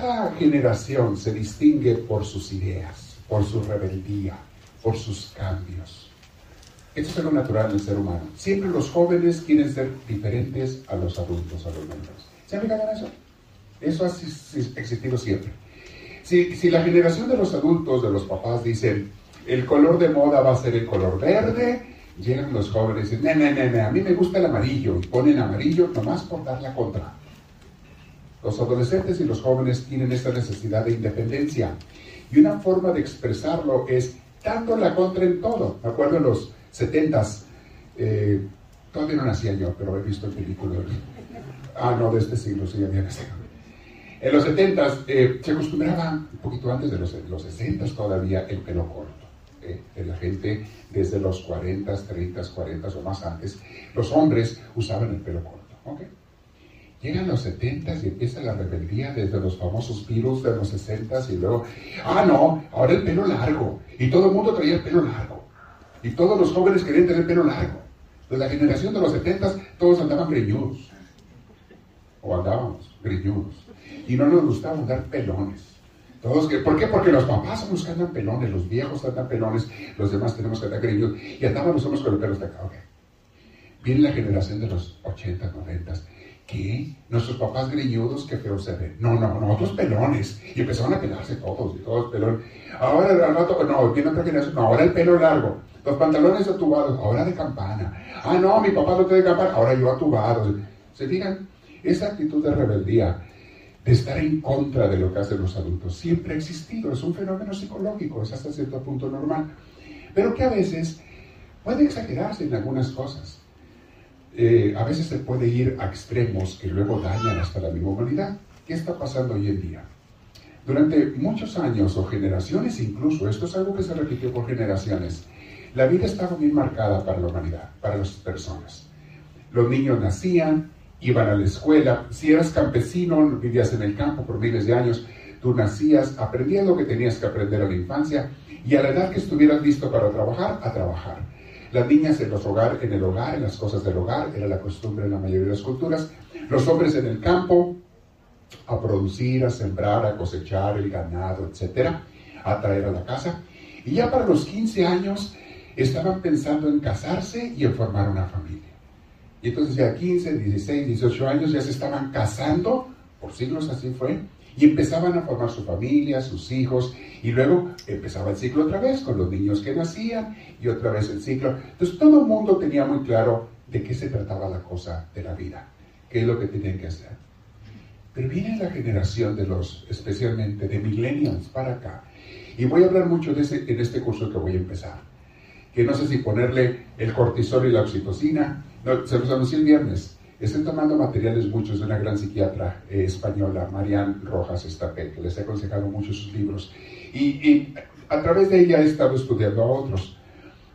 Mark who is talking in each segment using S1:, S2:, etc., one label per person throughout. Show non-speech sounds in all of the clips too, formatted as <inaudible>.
S1: cada generación se distingue por sus ideas, por su rebeldía, por sus cambios. Esto es algo natural en el ser humano. Siempre los jóvenes quieren ser diferentes a los adultos, a los niños. ¿Se han fijado en eso? Eso ha existido siempre. Si, si la generación de los adultos, de los papás, dicen, el color de moda va a ser el color verde, llegan los jóvenes y dicen, no, no, no, a mí me gusta el amarillo, y ponen amarillo nomás por dar la contra. Los adolescentes y los jóvenes tienen esta necesidad de independencia. Y una forma de expresarlo es dando la contra en todo. Me acuerdo en los 70s, eh, todavía no nacía yo, pero he visto el película. Ah, no, de este siglo, sí, había nacido. En los 70s eh, se acostumbraba, un poquito antes de los, los 60 todavía, el pelo corto. Eh, la gente desde los 40, 30, 40 o más antes, los hombres usaban el pelo corto. ¿okay? Llegan los 70 y empieza la rebeldía desde los famosos virus de los 60 y luego, ah, no, ahora el pelo largo. Y todo el mundo traía el pelo largo. Y todos los jóvenes querían tener pelo largo. De la generación de los 70 todos andaban greñudos. O andábamos greñudos. Y no nos gustaba andar pelones. Todos ¿Por qué? Porque los papás somos que andan pelones, los viejos andan pelones, los demás tenemos que andar greñudos. Y andábamos somos con el pelo hasta acá. Viene la generación de los 80, 90 ¿Qué? Nuestros papás greñudos, qué feo se ven. No, no, nosotros pelones. Y empezaron a pelarse todos, y todos pelones. Ahora, no, viene otra generación, ahora el pelo largo. Los pantalones atubados, ahora de campana. Ah, no, mi papá no tiene campana, ahora yo atubado. ¿Se fijan? Esa actitud de rebeldía, de estar en contra de lo que hacen los adultos, siempre ha existido. Es un fenómeno psicológico, es hasta cierto punto normal. Pero que a veces puede exagerarse en algunas cosas. Eh, a veces se puede ir a extremos que luego dañan hasta la misma humanidad. ¿Qué está pasando hoy en día? Durante muchos años o generaciones incluso, esto es algo que se repitió por generaciones, la vida estaba bien marcada para la humanidad, para las personas. Los niños nacían, iban a la escuela, si eras campesino, vivías en el campo por miles de años, tú nacías, aprendías lo que tenías que aprender a la infancia y a la edad que estuvieras listo para trabajar, a trabajar. Las niñas en, los hogar, en el hogar, en las cosas del hogar, era la costumbre en la mayoría de las culturas. Los hombres en el campo, a producir, a sembrar, a cosechar el ganado, etcétera, a traer a la casa. Y ya para los 15 años estaban pensando en casarse y en formar una familia. Y entonces ya 15, 16, 18 años ya se estaban casando, por siglos así fue, y empezaban a formar su familia, sus hijos, y luego empezaba el ciclo otra vez con los niños que nacían y otra vez el ciclo. Entonces todo el mundo tenía muy claro de qué se trataba la cosa de la vida, qué es lo que tenían que hacer. Pero viene la generación de los, especialmente de millennials para acá, y voy a hablar mucho de ese, en este curso que voy a empezar, que no sé si ponerle el cortisol y la oxitocina, se los anuncié el viernes, Estoy tomando materiales muchos de una gran psiquiatra eh, española, Marianne Rojas Estapé, que les he aconsejado mucho sus libros. Y, a través de ella he estado estudiando a otros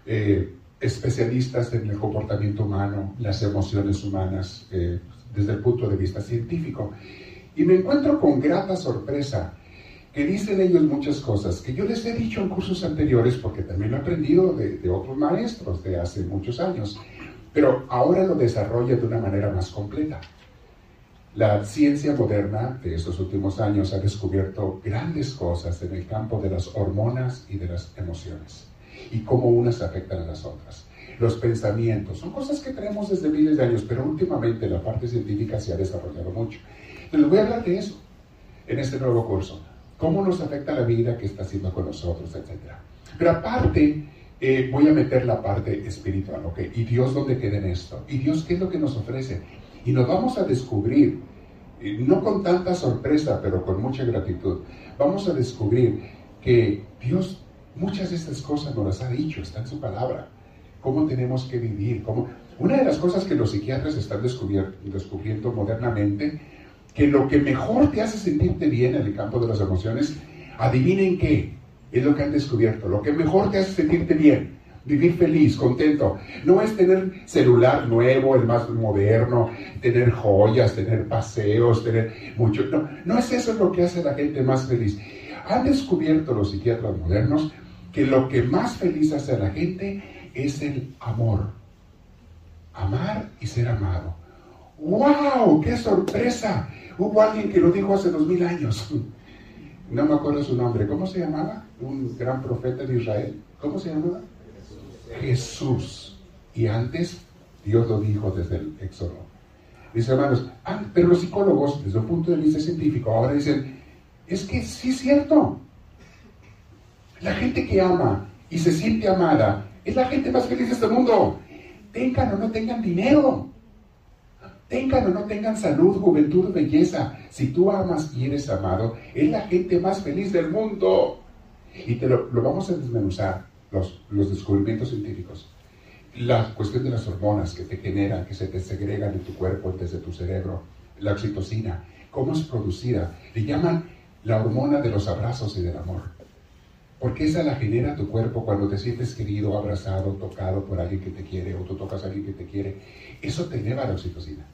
S1: eh, especialistas en el comportamiento humano, las emociones humanas, eh, desde el punto de vista científico. Y me encuentro con grata sorpresa que dicen ellos muchas cosas que yo les he dicho en cursos anteriores, porque también lo he aprendido de, de otros maestros de hace muchos años pero ahora lo desarrolla de una manera más completa. La ciencia moderna de estos últimos años ha descubierto grandes cosas en el campo de las hormonas y de las emociones y cómo unas afectan a las otras. Los pensamientos son cosas que tenemos desde miles de años, pero últimamente la parte científica se ha desarrollado mucho. Les voy a hablar de eso en este nuevo curso. Cómo nos afecta la vida, qué está haciendo con nosotros, etc. Pero aparte, eh, voy a meter la parte espiritual, ¿ok? ¿Y Dios dónde queda en esto? ¿Y Dios qué es lo que nos ofrece? Y nos vamos a descubrir, eh, no con tanta sorpresa, pero con mucha gratitud, vamos a descubrir que Dios muchas de estas cosas nos las ha dicho, está en su palabra, cómo tenemos que vivir, cómo... Una de las cosas que los psiquiatras están descubriendo modernamente, que lo que mejor te hace sentirte bien en el campo de las emociones, adivinen qué, es lo que han descubierto. Lo que mejor te hace sentirte bien, vivir feliz, contento. No es tener celular nuevo, el más moderno, tener joyas, tener paseos, tener mucho. No, no es eso lo que hace a la gente más feliz. Han descubierto los psiquiatras modernos que lo que más feliz hace a la gente es el amor. Amar y ser amado. ¡Wow! ¡Qué sorpresa! Hubo alguien que lo dijo hace dos mil años. No me acuerdo su nombre. ¿Cómo se llamaba? Un gran profeta de Israel. ¿Cómo se llamaba? Jesús. Y antes Dios lo dijo desde el Éxodo. Dice hermanos, ah, pero los psicólogos, desde un punto de vista científico, ahora dicen, es que sí es cierto. La gente que ama y se siente amada es la gente más feliz de este mundo. Tengan o no tengan dinero. Tengan o no tengan salud, juventud, belleza. Si tú amas y eres amado, es la gente más feliz del mundo. Y te lo, vamos a desmenuzar, los, los descubrimientos científicos. La cuestión de las hormonas que te generan, que se te segregan en tu cuerpo desde tu cerebro. La oxitocina, cómo es producida. Le llaman la hormona de los abrazos y del amor. Porque esa la genera tu cuerpo cuando te sientes querido, abrazado, tocado por alguien que te quiere o tú tocas a alguien que te quiere. Eso te eleva la oxitocina.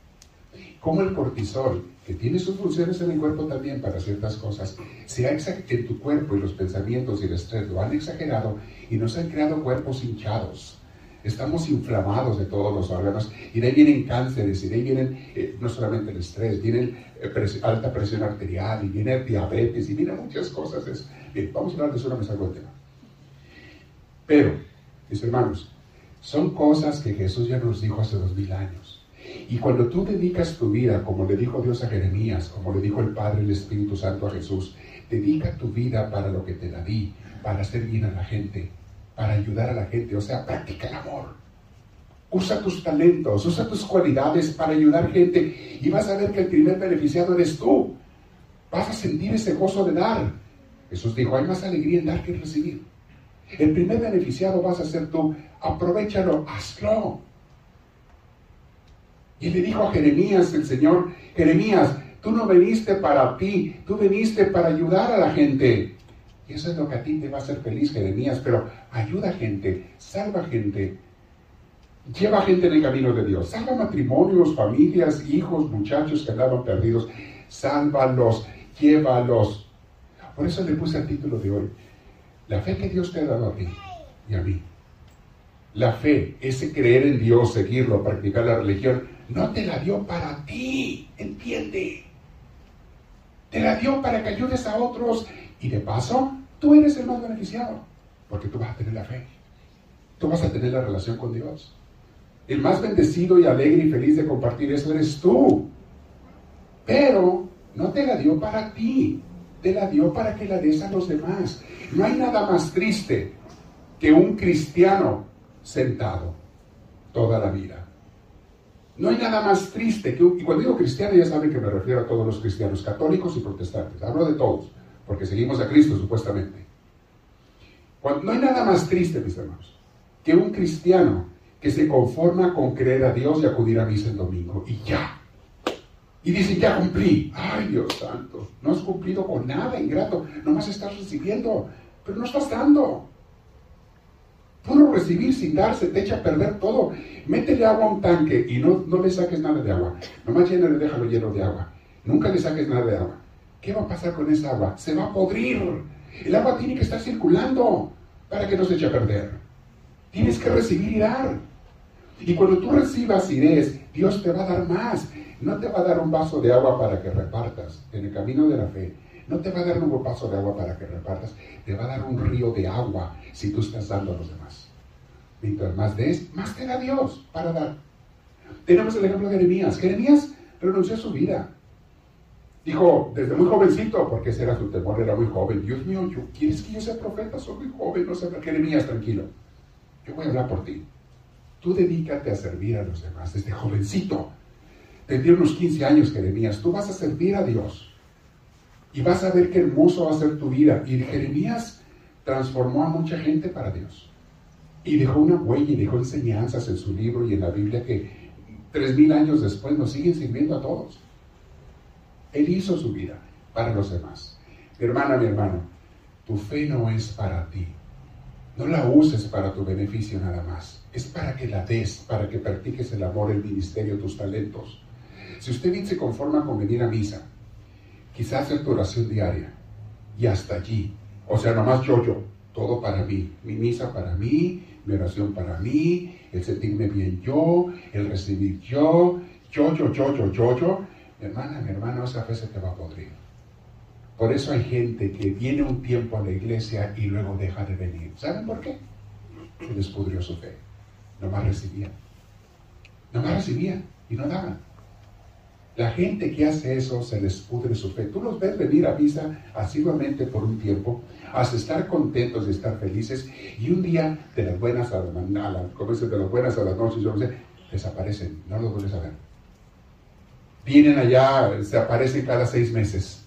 S1: Como el cortisol, que tiene sus funciones en el cuerpo también para ciertas cosas, se ha en tu cuerpo y los pensamientos y el estrés lo han exagerado y nos han creado cuerpos hinchados. Estamos inflamados de todos los órganos y de ahí vienen cánceres y de ahí vienen eh, no solamente el estrés, vienen eh, alta presión arterial y viene diabetes y vienen muchas cosas. bien, vamos a hablar de eso una vez algo tema. Pero, mis hermanos, son cosas que Jesús ya nos dijo hace dos mil años. Y cuando tú dedicas tu vida, como le dijo Dios a Jeremías, como le dijo el Padre y el Espíritu Santo a Jesús, dedica tu vida para lo que te la di, para hacer bien a la gente, para ayudar a la gente, o sea, practica el amor. Usa tus talentos, usa tus cualidades para ayudar gente y vas a ver que el primer beneficiado eres tú. Vas a sentir ese gozo de dar. Jesús dijo, hay más alegría en dar que en recibir. El primer beneficiado vas a ser tú. Aprovechalo, hazlo. Y le dijo a Jeremías el Señor, Jeremías, tú no veniste para ti, tú viniste para ayudar a la gente. Eso es lo que a ti te va a hacer feliz, Jeremías, pero ayuda gente, salva gente, lleva gente en el camino de Dios, salva matrimonios, familias, hijos, muchachos que andaban perdidos, sálvalos, llévalos. Por eso le puse el título de hoy, la fe que Dios te ha dado a ti y a mí. La fe, ese creer en Dios, seguirlo, practicar la religión, no te la dio para ti, entiende. Te la dio para que ayudes a otros y de paso tú eres el más beneficiado, porque tú vas a tener la fe, tú vas a tener la relación con Dios. El más bendecido y alegre y feliz de compartir eso eres tú. Pero no te la dio para ti, te la dio para que la des a los demás. No hay nada más triste que un cristiano sentado toda la vida. No hay nada más triste que, y cuando digo cristiano ya saben que me refiero a todos los cristianos, católicos y protestantes, hablo de todos, porque seguimos a Cristo supuestamente. no hay nada más triste, mis hermanos, que un cristiano que se conforma con creer a Dios y acudir a misa el domingo, y ya. Y dice, ya cumplí. Ay, Dios santo, no has cumplido con nada, ingrato, nomás estás recibiendo, pero no estás dando. Puro recibir sin darse te echa a perder todo. Métele agua a un tanque y no, no le saques nada de agua. Nomás llénale, déjalo lleno de agua. Nunca le saques nada de agua. ¿Qué va a pasar con esa agua? Se va a podrir. El agua tiene que estar circulando para que no se eche a perder. Tienes que recibir y dar. Y cuando tú recibas y des, Dios te va a dar más. No te va a dar un vaso de agua para que repartas en el camino de la fe. No te va a dar un vaso de agua para que repartas. Te va a dar un río de agua si tú estás dando a los demás. Mientras más des, más te da Dios para dar. Tenemos el ejemplo de Jeremías. Jeremías renunció a su vida. Dijo, desde muy jovencito, porque ese era su temor, era muy joven. Dios mío, ¿quieres que yo sea profeta? Soy muy joven, no sé. Jeremías, tranquilo. Yo voy a hablar por ti. Tú dedícate a servir a los demás desde jovencito. Tendría unos 15 años, Jeremías. Tú vas a servir a Dios. Y vas a ver qué hermoso va a ser tu vida. Y Jeremías transformó a mucha gente para Dios. Y dejó una huella y dejó enseñanzas en su libro y en la Biblia que tres mil años después nos siguen sirviendo a todos. Él hizo su vida para los demás. Mi hermana, mi hermano, tu fe no es para ti. No la uses para tu beneficio nada más. Es para que la des, para que practiques el amor, el ministerio, tus talentos. Si usted bien se conforma con venir a misa, quizás hacer tu oración diaria y hasta allí. O sea, nomás yo, yo, todo para mí. Mi misa para mí, mi oración para mí, el sentirme bien yo, el recibir yo, yo, yo, yo, yo, yo, yo, mi hermana, mi hermano, esa fe se te va a podrir. Por eso hay gente que viene un tiempo a la iglesia y luego deja de venir. ¿Saben por qué? Se les pudrió su fe. Nomás recibían. Nomás recibían y no daban. La gente que hace eso se les pudre su fe. Tú los ves venir a misa asiduamente por un tiempo, hasta estar contentos y estar felices, y un día de las buenas a, la, de las buenas a las noches, yo desaparecen, no los vuelves a ver. Vienen allá, se aparecen cada seis meses.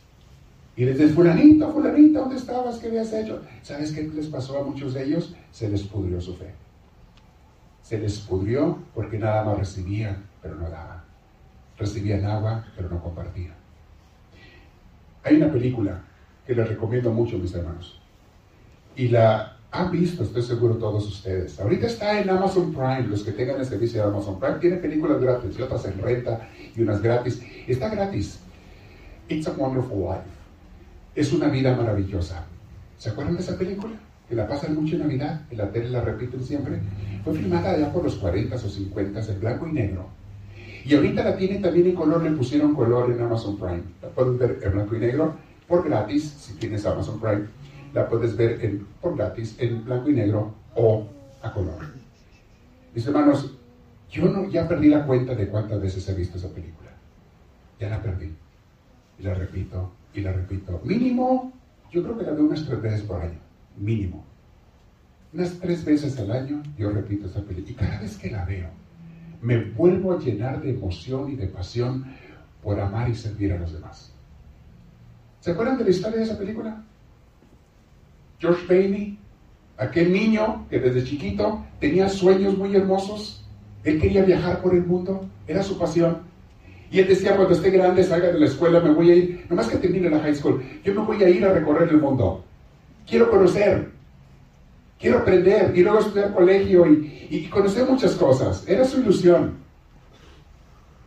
S1: Y les dicen, fulanito, fulanita, ¿dónde estabas? ¿Qué habías hecho? ¿Sabes qué les pasó a muchos de ellos? Se les pudrió su fe. Se les pudrió porque nada más recibían, pero no daban recibían agua, pero no compartían. Hay una película que les recomiendo mucho, mis hermanos. Y la han visto, estoy seguro, todos ustedes. Ahorita está en Amazon Prime, los que tengan el servicio de Amazon Prime. Tiene películas gratis y otras en renta y unas gratis. Está gratis. It's a Wonderful Life. Es una vida maravillosa. ¿Se acuerdan de esa película? Que la pasan mucho en Navidad, en la tele la repiten siempre. Fue filmada allá por los 40 o 50 en blanco y negro y ahorita la tienen también en color, le pusieron color en Amazon Prime. La puedes ver en blanco y negro por gratis, si tienes Amazon Prime. La puedes ver en, por gratis en blanco y negro o a color. Mis hermanos, yo no, ya perdí la cuenta de cuántas veces he visto esa película. Ya la perdí. Y la repito, y la repito. Mínimo, yo creo que la veo unas tres veces por año. Mínimo. Unas tres veces al año yo repito esa película. Y cada vez que la veo, me vuelvo a llenar de emoción y de pasión por amar y servir a los demás. ¿Se acuerdan de la historia de esa película? George Bailey, aquel niño que desde chiquito tenía sueños muy hermosos, él quería viajar por el mundo, era su pasión. Y él decía, cuando esté grande, salga de la escuela, me voy a ir, nomás que termine la high school, yo me voy a ir a recorrer el mundo. Quiero conocer, quiero aprender y luego estudiar colegio y, conocer muchas cosas. Era su ilusión.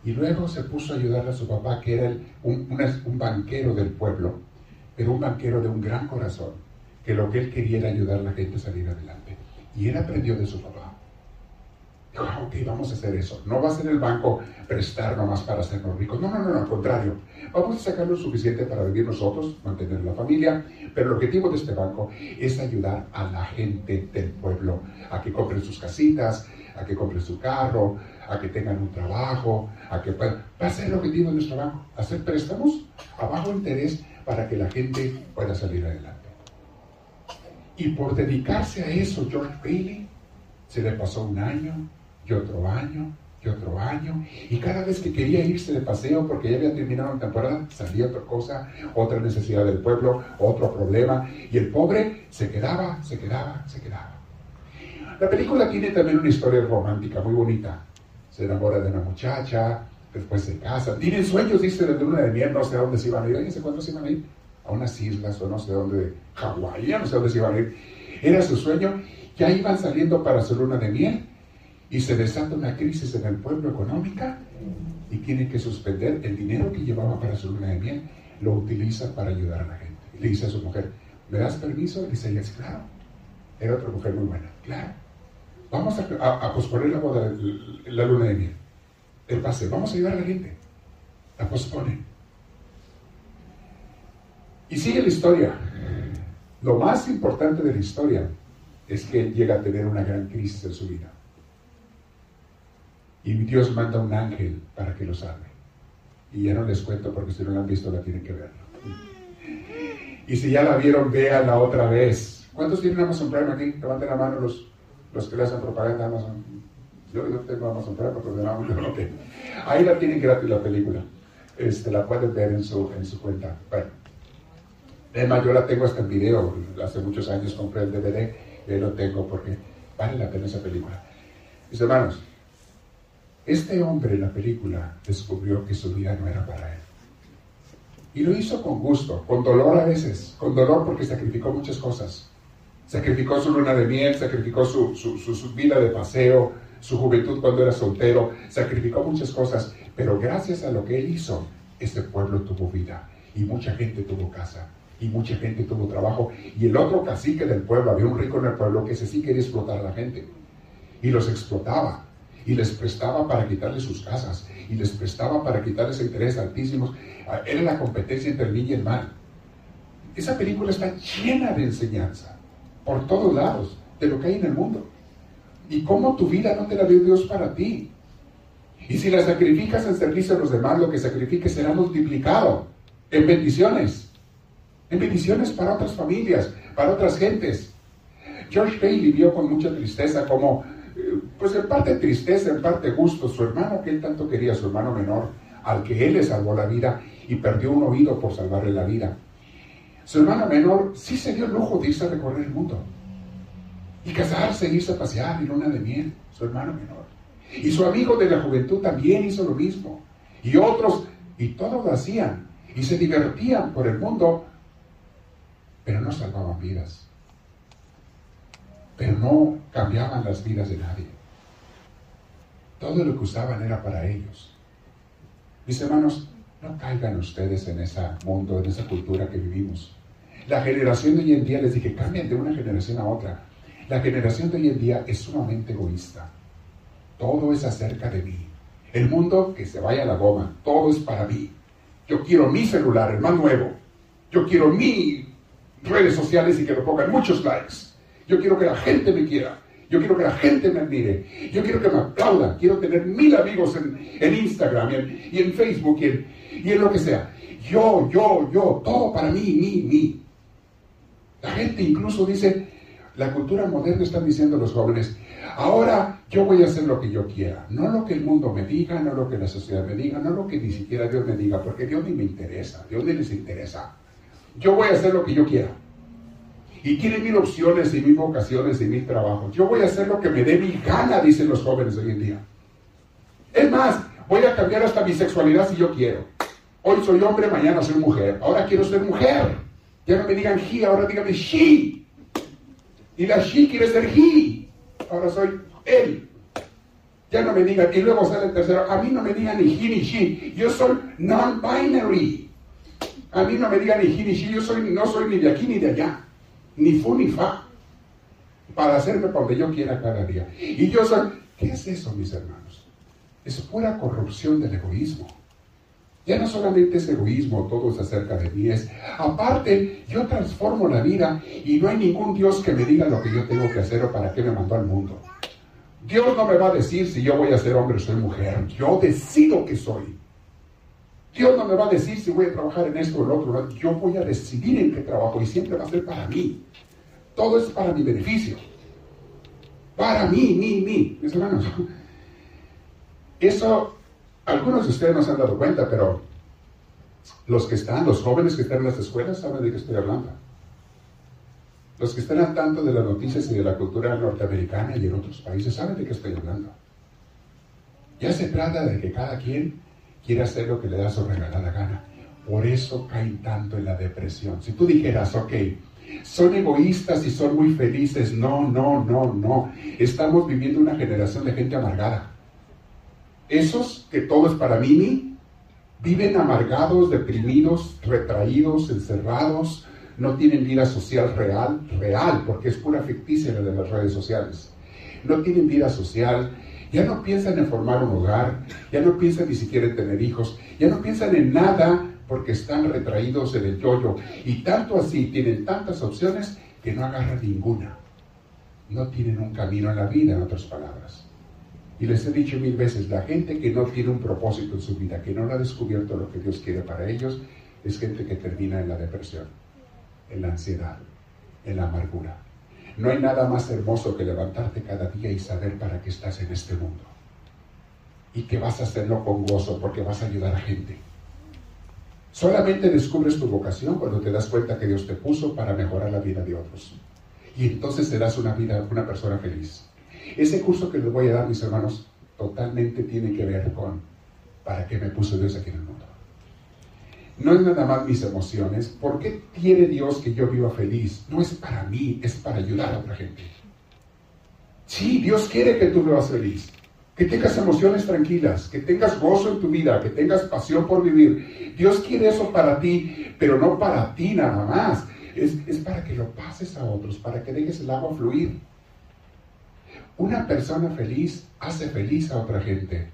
S1: Y luego se puso a ayudarle a su papá, que era un, un, banquero del pueblo, pero un banquero de un gran corazón, que lo que él quería era ayudar a la gente a salir adelante. Y él aprendió de su papá. Ah, ok, vamos a hacer eso. No va a ser el banco prestar nomás para hacernos ricos. No, no, no, al contrario. Vamos a sacar lo suficiente para vivir nosotros, mantener la familia, pero el objetivo de este banco es ayudar a la gente del pueblo a que compren sus casitas, a que compren su carro, a que tengan un trabajo, a que puedan... Va a ser el objetivo de nuestro banco, hacer préstamos a bajo interés para que la gente pueda salir adelante. Y por dedicarse a eso, George Bailey se le pasó un año, y otro año, y otro año, y cada vez que quería irse de paseo porque ya había terminado la temporada, salía otra cosa, otra necesidad del pueblo, otro problema, y el pobre se quedaba, se quedaba, se quedaba. La película tiene también una historia romántica muy bonita. Se enamora de una muchacha, después se casa, tienen sueños, dice, de luna de miel, no sé a dónde se iban a ir, ¿alguien se cuándo se iban a ir? A unas islas o no sé dónde, Hawái, no sé dónde se iban a ir. Era su sueño, ya iban saliendo para su luna de miel, y se desata una crisis en el pueblo económica y tiene que suspender el dinero que llevaba para su luna de miel, lo utiliza para ayudar a la gente. Le dice a su mujer, ¿me das permiso? Y dice ella, claro. Era otra mujer muy buena, claro. Vamos a, posponer la boda, la luna de miel. El pase, vamos a ayudar a la gente. La pospone. Y sigue la historia. Lo más importante de la historia es que llega a tener una gran crisis en su vida. Y Dios manda un ángel para que lo salve. Y ya no les cuento porque si no la han visto la tienen que ver. Y si ya la vieron, véanla otra vez. ¿Cuántos tienen Amazon Prime aquí? Levanten la mano los, los que le hacen propaganda a Amazon. Yo no tengo Amazon Prime porque no, no tengo. Ahí la tienen gratis la película. Este, la pueden ver en su, en su cuenta. Bueno. Además, yo la tengo hasta en video. Hace muchos años compré el DVD y lo tengo porque vale la pena esa película. Mis hermanos, este hombre en la película descubrió que su vida no era para él. Y lo hizo con gusto, con dolor a veces, con dolor porque sacrificó muchas cosas. Sacrificó su luna de miel, sacrificó su, vida de paseo, su juventud cuando era soltero, sacrificó muchas cosas, pero gracias a lo que él hizo, este pueblo tuvo vida y mucha gente tuvo casa y mucha gente tuvo trabajo. Y el otro cacique del pueblo, había un rico en el pueblo que ese sí quería explotar a la gente y los explotaba y les prestaba para quitarles sus casas y les prestaba para quitarles intereses altísimos. Ah, era la competencia entre el bien y el mal. Esa película está llena de enseñanza por todos lados de lo que hay en el mundo. Y cómo tu vida no te la dio Dios para ti. Y si la sacrificas en servicio a los demás, lo que sacrifiques será multiplicado en bendiciones. En bendiciones para otras familias, para otras gentes. George Bailey vio con mucha tristeza como, eh, pues en parte tristeza, en parte gusto, su hermano que él tanto quería, su hermano menor, al que él le salvó la vida y perdió un oído por salvarle la vida. Su hermano menor sí se dio el lujo de irse a recorrer el mundo. Y casarse, irse a pasear, y luna de miel, su hermano menor. Y su amigo de la juventud también hizo lo mismo. Y otros, y todos lo hacían. Y se divertían por el mundo, pero no salvaban vidas. Pero no cambiaban las vidas de nadie. Todo lo que usaban era para ellos. Mis hermanos, no caigan ustedes en ese mundo, en esa cultura que vivimos. La generación de hoy en día, les dije, cambian de una generación a otra. La generación de hoy en día es sumamente egoísta. Todo es acerca de mí. El mundo que se vaya a la goma, todo es para mí. Yo quiero mi celular, el más nuevo. Yo quiero mis redes sociales y que me pongan muchos likes. Yo quiero que la gente me quiera. Yo quiero que la gente me admire. Yo quiero que me aplauda. Quiero tener mil amigos en, Instagram y en, Facebook y en, y en lo que sea. Yo, yo, yo, todo para mí, mí, mí. La gente incluso dice, la cultura moderna están diciendo los jóvenes, ahora yo voy a hacer lo que yo quiera, no lo que el mundo me diga, no lo que la sociedad me diga, no lo que ni siquiera Dios me diga, porque Dios ni me interesa, Dios ni les interesa. Yo voy a hacer lo que yo quiera. Y tiene mil opciones y mil vocaciones y mil trabajos. Yo voy a hacer lo que me dé mi gana, dicen los jóvenes hoy en día. Es más, voy a cambiar hasta mi sexualidad si yo quiero. Hoy soy hombre, mañana soy mujer. Ahora quiero ser mujer. Ya no me digan he, ahora díganme she. Y la she quiere ser he. Ahora soy él. Ya no me digan, y luego sale el tercero, a mí no me digan ni he ni she, yo soy non-binary. A mí no me digan ni he ni she, yo soy, no soy ni de aquí ni de allá, ni fu ni fa, para hacerme por donde yo quiera cada día. Y yo soy, ¿qué es eso, mis hermanos? Es pura corrupción del egoísmo. Ya no solamente es egoísmo, todo es acerca de mí, es aparte, yo transformo la vida y no hay ningún Dios que me diga lo que yo tengo que hacer o para qué me mandó al mundo. Dios no me va a decir si yo voy a ser hombre o soy mujer, yo decido que soy. Dios no me va a decir si voy a trabajar en esto o en otro, yo voy a decidir en qué trabajo y siempre va a ser para mí. Todo es para mi beneficio. Para mí, mí, mí, mis <laughs> hermanos. Eso algunos de ustedes no se han dado cuenta, pero los que están, los jóvenes que están en las escuelas, saben de qué estoy hablando. Los que están al tanto de las noticias y de la cultura norteamericana y en otros países saben de qué estoy hablando. Ya se trata de que cada quien quiera hacer lo que le da su regalada gana. Por eso caen tanto en la depresión. Si tú dijeras, ok, son egoístas y son muy felices, no, no, no, no. Estamos viviendo una generación de gente amargada. Esos que todo es para mí, viven amargados, deprimidos, retraídos, encerrados, no tienen vida social real, real, porque es pura ficticia la de las redes sociales. No tienen vida social, ya no piensan en formar un hogar, ya no piensan ni siquiera en tener hijos, ya no piensan en nada porque están retraídos en el yoyo. Y tanto así, tienen tantas opciones que no agarran ninguna. No tienen un camino en la vida, en otras palabras. Y les he dicho mil veces, la gente que no tiene un propósito en su vida, que no ha descubierto lo que Dios quiere para ellos, es gente que termina en la depresión, en la ansiedad, en la amargura. No hay nada más hermoso que levantarte cada día y saber para qué estás en este mundo. Y que vas a hacerlo con gozo porque vas a ayudar a gente. Solamente descubres tu vocación cuando te das cuenta que Dios te puso para mejorar la vida de otros. Y entonces serás una vida, una persona feliz. Ese curso que les voy a dar, mis hermanos, totalmente tiene que ver con para qué me puso Dios aquí en el mundo. No es nada más mis emociones. ¿Por qué quiere Dios que yo viva feliz? No es para mí, es para ayudar a otra gente. Sí, Dios quiere que tú vivas feliz. Que tengas emociones tranquilas, que tengas gozo en tu vida, que tengas pasión por vivir. Dios quiere eso para ti, pero no para ti nada más. Es, es para que lo pases a otros, para que dejes el agua fluir. Una persona feliz hace feliz a otra gente.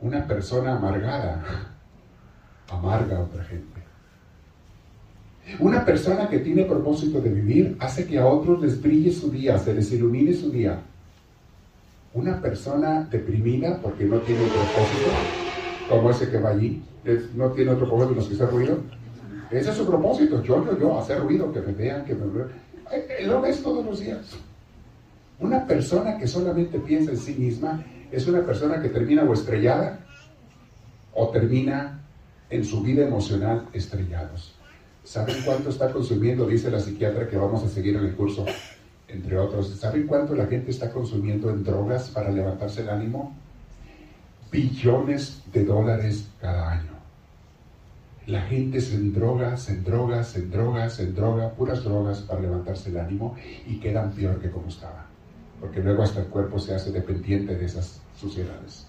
S1: Una persona amargada amarga a otra gente. Una persona que tiene propósito de vivir hace que a otros les brille su día, se les ilumine su día. Una persona deprimida porque no tiene propósito, como ese que va allí, no tiene otro propósito más que hacer ruido. Ese es su propósito, yo, yo, yo, hacer ruido, que me vean, que me vean. Lo ves todos los días. Una persona que solamente piensa en sí misma es una persona que termina o estrellada o termina en su vida emocional estrellados. ¿Saben cuánto está consumiendo? Dice la psiquiatra que vamos a seguir en el curso, entre otros. ¿Saben cuánto la gente está consumiendo en drogas para levantarse el ánimo? Billones de dólares cada año. La gente se endroga, se endroga, se endroga, se endroga, puras drogas para levantarse el ánimo y quedan peor que como estaba. Porque luego hasta el cuerpo se hace dependiente de esas suciedades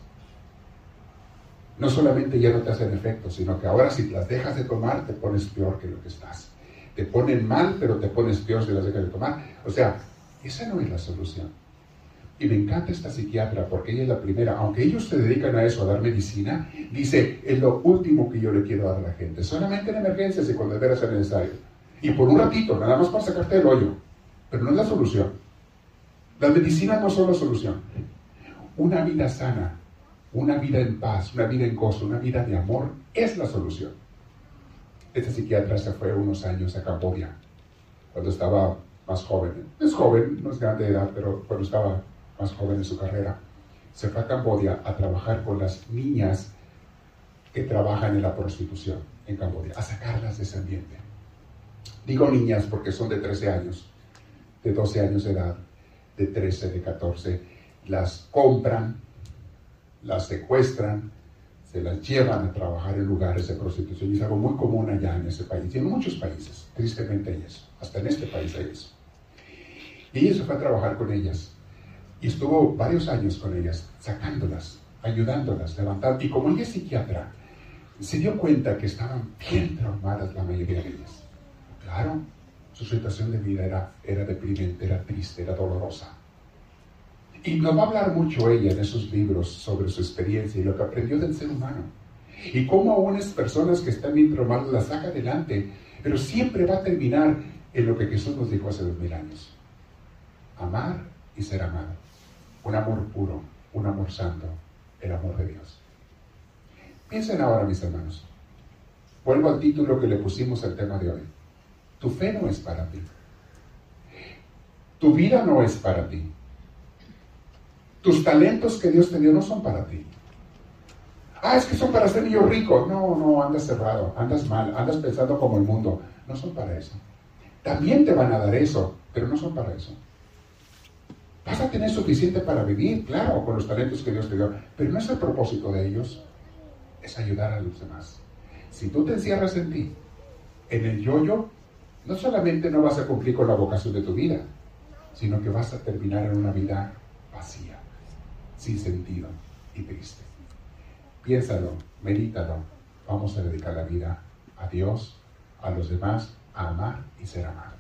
S1: no solamente ya no te hacen efecto, sino que ahora si las dejas de tomar te pones peor que lo que estás. Te ponen mal, pero te pones peor si las dejas de tomar. O sea, esa no es la solución. Y me encanta esta psiquiatra porque ella es la primera, aunque ellos se dedican a eso, a dar medicina, dice, es lo último que yo le quiero dar a la gente, solamente en emergencias y cuando de veras sea necesario. Y por un ratito, nada más para sacarte el hoyo, pero no es la solución. Las medicinas no son la solución. Una vida sana, una vida en paz, una vida en gozo, una vida de amor es la solución. Este psiquiatra se fue unos años a Camboya, cuando estaba más joven. Es joven, no es grande de edad, pero cuando estaba más joven en su carrera. Se fue a Camboya a trabajar con las niñas que trabajan en la prostitución en Camboya, a sacarlas de ese ambiente. Digo niñas porque son de 13 años, de 12 años de edad, de 13, de 14. Las compran, las secuestran, se las llevan a trabajar en lugares de prostitución. Y es algo muy común allá en ese país. Y en muchos países, tristemente hay. Hasta en este país hay eso. Y ella se fue a trabajar con ellas. Y estuvo varios años con ellas, sacándolas, ayudándolas, levantando. Y como ella es psiquiatra, se dio cuenta que estaban bien traumadas la mayoría de ellas. Claro, su situación de vida era, era deprimente, era triste, era dolorosa. Y nos va a hablar mucho ella en esos libros sobre su experiencia y lo que aprendió del ser humano. Y cómo a unas personas que están bien traumadas las saca adelante, pero siempre va a terminar en lo que Jesús nos dijo hace dos mil años. Amar y ser amado. Un amor puro, un amor santo, el amor de Dios. Piensen ahora, mis hermanos. Vuelvo al título que le pusimos al tema de hoy. Tu fe no es para ti. Tu vida no es para ti. Tus talentos que Dios te dio no son para ti. Ah, es que son para ser niño rico. No, no, andas cerrado, andas mal, andas pensando como el mundo. No son para eso. También te van a dar eso, pero no son para eso. Vas a tener suficiente para vivir, claro, con los talentos que Dios te dio, pero no es el propósito de ellos, es ayudar a los demás. Si tú te encierras en ti, en el yoyo, no solamente no vas a cumplir con la vocación de tu vida, sino que vas a terminar en una vida vacía sin sentido y triste. Piénsalo, medítalo. Vamos a dedicar la vida a Dios, a los demás, a amar y ser amado.